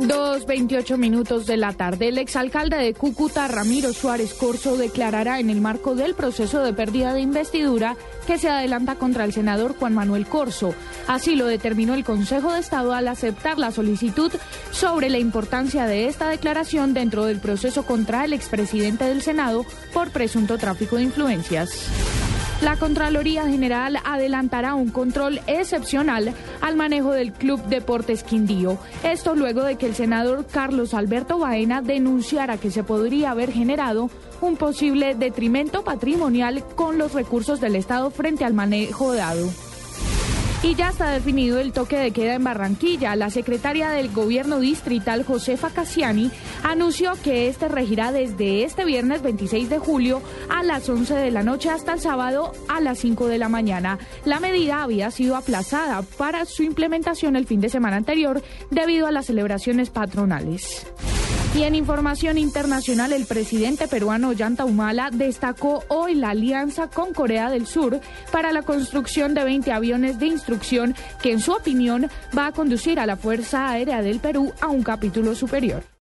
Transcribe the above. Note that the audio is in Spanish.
Dos veintiocho minutos de la tarde, el exalcalde de Cúcuta, Ramiro Suárez Corso, declarará en el marco del proceso de pérdida de investidura que se adelanta contra el senador Juan Manuel Corso. Así lo determinó el Consejo de Estado al aceptar la solicitud sobre la importancia de esta declaración dentro del proceso contra el expresidente del Senado por presunto tráfico de influencias. La Contraloría General adelantará un control excepcional al manejo del Club Deportes Quindío. Esto luego de que el senador Carlos Alberto Baena denunciara que se podría haber generado un posible detrimento patrimonial con los recursos del Estado frente al manejo dado. Y ya está definido el toque de queda en Barranquilla. La secretaria del gobierno distrital, Josefa Cassiani, anunció que este regirá desde este viernes 26 de julio a las 11 de la noche hasta el sábado a las 5 de la mañana. La medida había sido aplazada para su implementación el fin de semana anterior debido a las celebraciones patronales. Y en información internacional, el presidente peruano Ollanta Humala destacó hoy la alianza con Corea del Sur para la construcción de 20 aviones de instrucción que, en su opinión, va a conducir a la Fuerza Aérea del Perú a un capítulo superior.